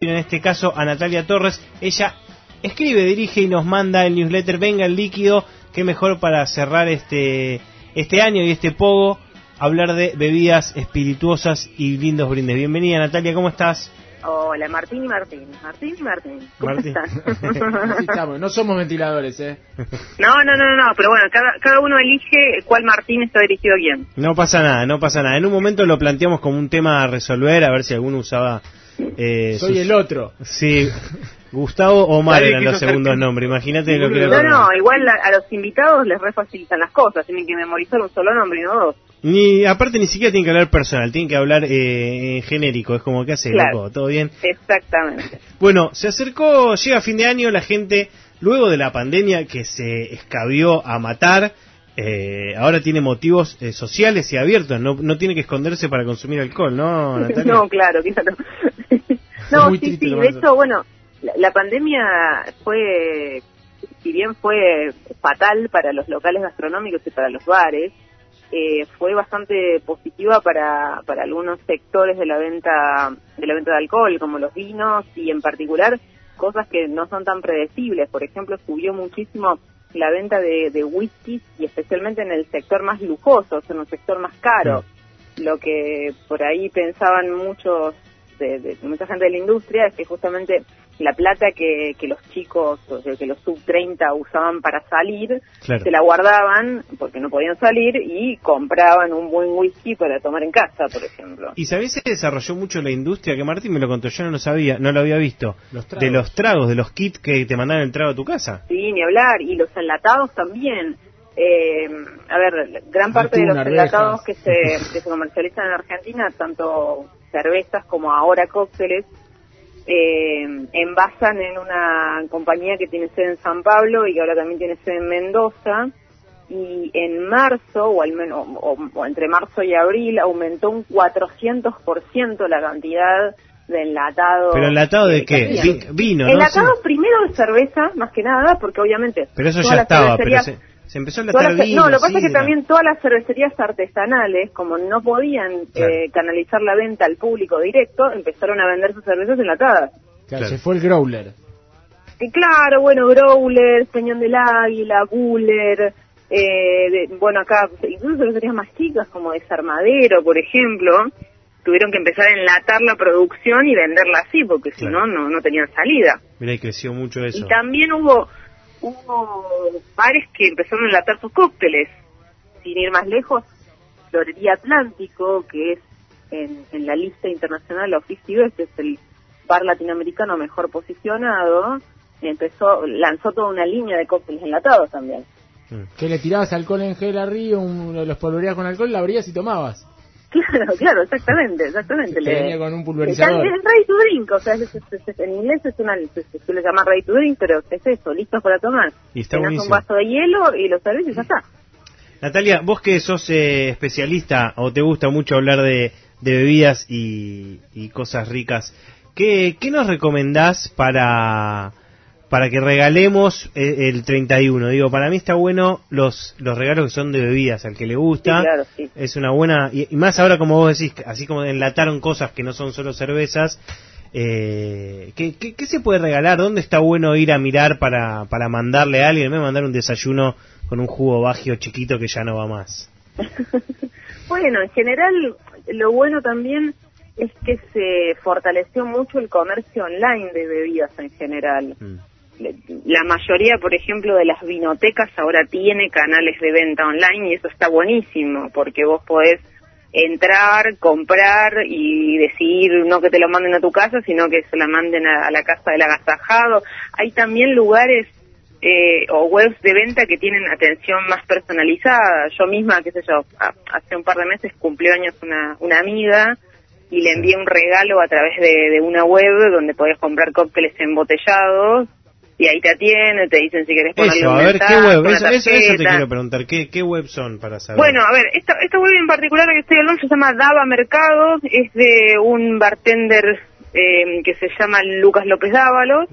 en este caso a Natalia Torres. Ella escribe, dirige y nos manda el newsletter Venga el líquido, qué mejor para cerrar este, este año y este pogo, hablar de bebidas espirituosas y lindos brindes. Bienvenida Natalia, ¿cómo estás? Hola, Martín y Martín. Martín y Martín. ¿Cómo Martín. están? estamos, no somos ventiladores, ¿eh? No, no, no, no, pero bueno, cada, cada uno elige cuál Martín está dirigido a quién. No pasa nada, no pasa nada. En un momento lo planteamos como un tema a resolver, a ver si alguno usaba... eh, Soy sus- el otro. Sí, Gustavo o Omar eran los segundos nombres. Imagínate lo que No, no, igual a, a los invitados les refacilitan las cosas, tienen que memorizar un solo nombre y no dos. Ni, aparte ni siquiera tienen que hablar personal, tienen que hablar eh, en genérico. Es como que hace Claro. loco, todo bien. Exactamente. Bueno, se acercó, llega fin de año, la gente, luego de la pandemia que se escabió a matar, eh, ahora tiene motivos eh, sociales y abiertos, no, no tiene que esconderse para consumir alcohol, ¿no, Natalia? no, claro, claro. no, Muy sí, sí, de hecho, bueno, la, la pandemia fue, si bien fue fatal para los locales gastronómicos y para los bares, eh, fue bastante positiva para, para algunos sectores de la venta de la venta de alcohol, como los vinos y en particular cosas que no son tan predecibles. Por ejemplo, subió muchísimo la venta de, de whiskies y especialmente en el sector más lujoso, en el sector más caro. Lo que por ahí pensaban muchos de, de- mucha gente de la industria es que justamente la plata que, que los chicos, o sea, que los sub 30 usaban para salir, Claro. se la guardaban porque no podían salir y compraban un buen whisky para tomar en casa, por ejemplo. Y sabés se desarrolló mucho la industria que Martín me lo contó, yo no lo sabía, no lo había visto. Los tragos. de los tragos, de los kits que te mandaban el trago a tu casa. Sí, ni hablar. Y los enlatados también. Eh, a ver, gran parte de los enlatados que se, que se comercializan en Argentina, tanto cervezas como ahora cócteles, eh, envasan en una compañía que tiene sede en San Pablo y que ahora también tiene sede en Mendoza. Y en marzo, o, al menos, o, o entre marzo y abril, aumentó un 400% la cantidad de enlatados. ¿Pero enlatado de qué? Vi- vino, ¿no? Enlatado Sí. primero de cerveza, más que nada, porque obviamente... Pero eso ya estaba, pero se, se empezó a enlatar las- vino, no, lo que pasa es que también todas las cervecerías artesanales, como no podían Claro. eh, canalizar la venta al público directo, empezaron a vender sus cervezas enlatadas. Claro, Claro. Se fue el growler. Y claro, bueno, Growler, Peñón del Águila, Buller, eh, de- bueno, acá incluso cervecerías más chicas como Desarmadero, por ejemplo, tuvieron que empezar a enlatar la producción y venderla así, porque si Claro. no, no, no tenían salida. Mira, y creció mucho eso. Y también hubo, hubo bares que empezaron a enlatar sus cócteles. Sin ir más lejos, Florería Atlántico, que es en, en la lista internacional of 50 Best, es el bar latinoamericano mejor posicionado, empezó, lanzó toda una línea de cócteles enlatados también. Que le tirabas alcohol en gel arriba, un, los polvoreabas con alcohol, la abrías y tomabas. Claro, claro, exactamente, exactamente. Venía con un pulverizador. Es ready to drink, o sea, es- es- es- en inglés es una, se, suele llamar ready to drink, pero es eso, listos para tomar. Y está Llenas un vaso de hielo y lo servís y ya está. Natalia, vos que sos eh, especialista o te gusta mucho hablar de, de bebidas y, y cosas ricas, ¿qué, qué nos recomendás para, para que regalemos eh, el 31? Digo, para mí está bueno los, los regalos que son de bebidas, al que le gusta. Sí, claro, sí. Es una buena, y, y más ahora como vos decís, así como enlataron cosas que no son solo cervezas. Eh, ¿qué, qué, qué se puede regalar? ¿Dónde está bueno ir a mirar para, para mandarle a alguien? Me mandar un desayuno con un jugo bagio chiquito que ya no va más. Bueno, en general, lo bueno también es que se fortaleció mucho el comercio online de bebidas en general. Mm. La mayoría, por ejemplo, de las vinotecas ahora tiene canales de venta online y eso está buenísimo porque vos podés entrar, comprar y decidir no que te lo manden a tu casa, sino que se la manden a, a la casa del agasajado. Hay también lugares eh, o webs de venta que tienen atención más personalizada. Yo misma, qué sé yo, a- hace un par de meses cumplió años una, una amiga y le envié un regalo a través de, de una web donde podés comprar cócteles embotellados y ahí te atienden, te dicen si querés ponerle Eso, un a ver, ¿qué web? una Eso, eso, eso te tarjeta. quiero preguntar. ¿Qué, ¿Qué web son para saber? Bueno, a ver, esta, esta web en particular que estoy hablando se llama Dava Mercados, es de un bartender eh, que se llama Lucas López Dávalos,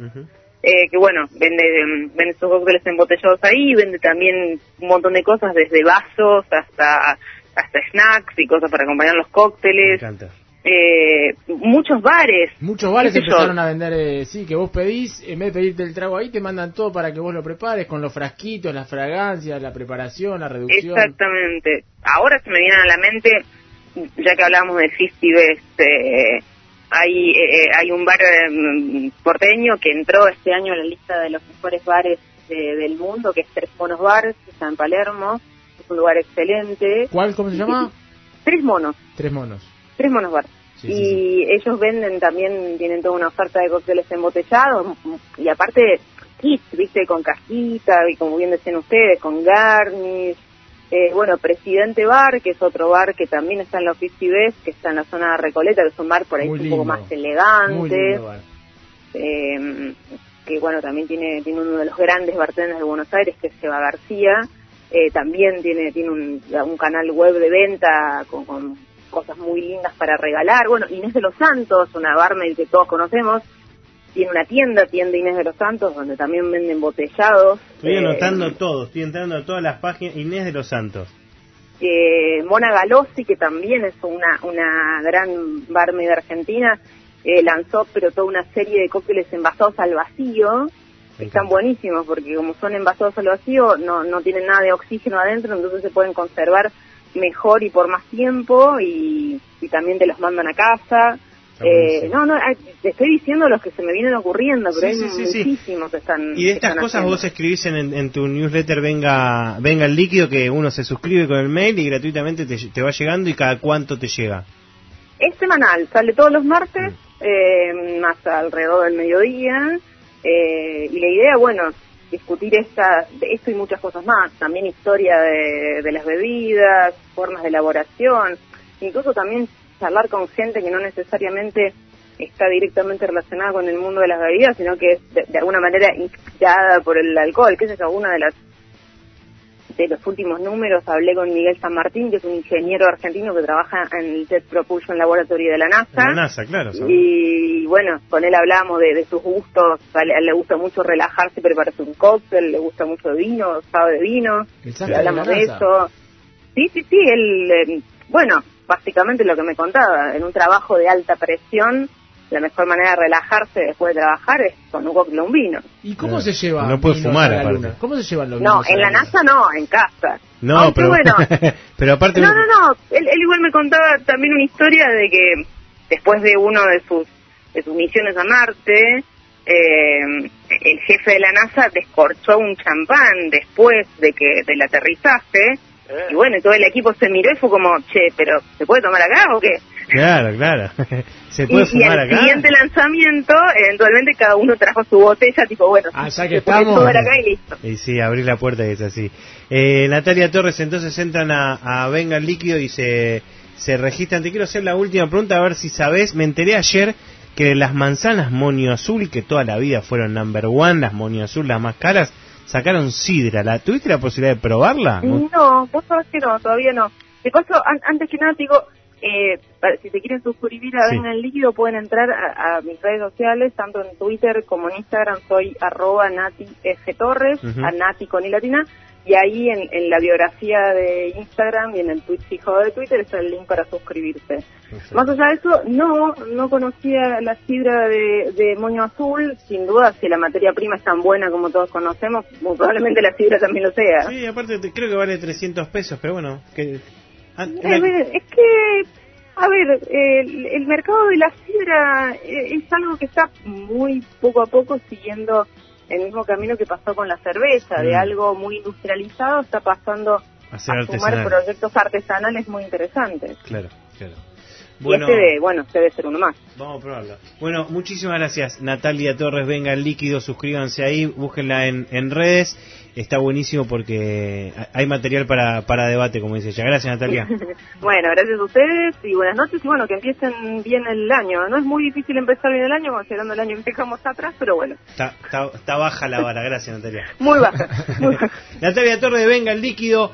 eh, que bueno, vende, em, vende sus cócteles embotellados ahí, vende también un montón de cosas, desde vasos hasta hasta snacks y cosas para acompañar los Me cócteles. encanta. Eh, muchos bares. Muchos bares yo. empezaron a vender, eh, sí, que vos pedís, en vez de pedirte el trago ahí, te mandan todo para que vos lo prepares, con los frasquitos, las fragancias, la preparación, la reducción. Exactamente. Ahora se me viene a la mente, ya que hablábamos de 50 Best, eh, hay, eh, hay un bar eh, porteño que entró este año a la lista de los mejores bares de- del mundo, que es Tres Monos Bar, que está en Palermo. Es un lugar excelente. ¿Cuál, cómo se llama? Tres Monos, Tres monos. Tres Monos Bar. Sí, sí, y ellos venden también, tienen toda una oferta de cócteles embotellados y aparte kits, viste, con cajita y como bien decían ustedes, con garnish. Eh, bueno, Presidente Bar, que es otro bar que también está en la Ofici Best, que está en la zona de Recoleta, que es un bar por ahí Muy un poco más elegante, eh, que bueno, también tiene, tiene uno de los grandes bartenders de Buenos Aires, que es Seba García, eh, también tiene, tiene un, un canal web de venta con, con cosas muy lindas para regalar. Bueno, Inés de los Santos, una barmaid que todos conocemos, tiene una tienda, tienda Inés de los Santos, donde también venden botellados. Estoy Eh, anotando todo, estoy entrando a todas las páginas. Inés de los Santos. eh, Mona Galossi, que también es una, una gran barmaid argentina, eh, lanzó pero toda una serie de cócteles envasados al vacío, están buenísimos porque como son envasados al vacío no, no tienen nada de oxígeno adentro, entonces se pueden conservar mejor y por más tiempo y, y también te los mandan a casa. Eh, no, no, te estoy diciendo los que se me vienen ocurriendo, pero Sí, hay sí, sí, sí. muchísimos que están Y de estas cosas haciendo. vos escribís en, en tu newsletter venga venga el líquido que uno se suscribe con el mail y gratuitamente te, te va llegando y cada cuánto te llega. Es semanal, sale todos los martes, Mm. eh, más alrededor del mediodía. eh, y la idea, bueno, discutir esta, de esto y muchas cosas más. También historia de, las bebidas, formas de elaboración. Incluso también charlar con gente que no necesariamente está directamente relacionada con el mundo de las bebidas, sino que es de, alguna manera inspirada por el alcohol. ¿Qué es? Una de las de los últimos números hablé con Miguel San Martín, que es un ingeniero argentino que trabaja en el Jet Propulsion Laboratory de la NASA. En la NASA, claro. Y bueno, con él hablamos de, de sus gustos. A él, a él le gusta mucho relajarse y prepararse un cóctel, le gusta mucho vino, sabe de vino. Y de hablamos la de eso. Sí, sí, sí, él, eh, bueno, básicamente lo que me contaba, en un trabajo de alta presión, la mejor manera de relajarse después de trabajar es con un cóctel un vino. ¿Y cómo No, se lleva? no puede vinos fumar, a la aparte. luna? ¿Cómo se llevan los No, en la luna? NASA no, en casa. No, Aunque pero, bueno, pero aparte... No, no, no. Él, él igual me contaba también una historia de que después de uno de sus de sus misiones a Marte, eh, el jefe de la NASA descorchó un champán después de que del aterrizaje y bueno, y todo el equipo se miró y fue como, che, pero ¿se puede tomar acá o qué? Claro, claro. ¿Se Y, puede y fumar al acá? siguiente lanzamiento, eventualmente cada uno trajo su botella, tipo, bueno, Ah, ya que estamos. tomar acá y listo. Y sí, abrir la puerta y es así. Eh, Natalia Torres, entonces entran a, a Venga el Líquido y se, se registran. Te quiero hacer la última pregunta, a ver si sabes. Me enteré ayer que las manzanas Monio Azul, que toda la vida fueron number one, las Monio Azul, las más caras, sacaron sidra. ¿La, ¿Tuviste la posibilidad de probarla? No, vos sabés que no, todavía no. De paso, an- antes que nada te digo, eh, para- si te quieren suscribir a Sí. Venga el Líquido pueden entrar a, a mis redes sociales, tanto en Twitter como en Instagram, soy arroba Nati F. Torres, Ujú. a Nati con I latina, y ahí en, en la biografía de Instagram y en el tweet fijo de Twitter está el link para suscribirse. Más allá de eso, no, no conocía la sidra de, de moño azul. Sin duda, si la materia prima es tan buena como todos conocemos, muy probablemente la sidra también lo sea. Sí, aparte te- creo que vale 300 pesos, pero bueno. Que, ah, ver, es que, a ver, el, el mercado de la sidra eh, es algo que está muy poco a poco siguiendo el mismo camino que pasó con la cerveza, de Mm. algo muy industrializado está pasando a a sumar proyectos artesanales muy interesantes. Claro, claro. Y este, de, bueno, debe ser uno más. Vamos a probarlo. Bueno, muchísimas gracias Natalia Torres. Venga el líquido, suscríbanse ahí, búsquenla en, en redes. Está buenísimo porque hay material para, para debate, como dice ella. Gracias Natalia. bueno, gracias a ustedes y buenas noches y bueno, que empiecen bien el año. No es muy difícil empezar bien el año considerando el año que dejamos atrás, pero bueno, Está, está, está baja la vara. Gracias Natalia. muy baja, muy baja. Natalia Torres Venga el líquido.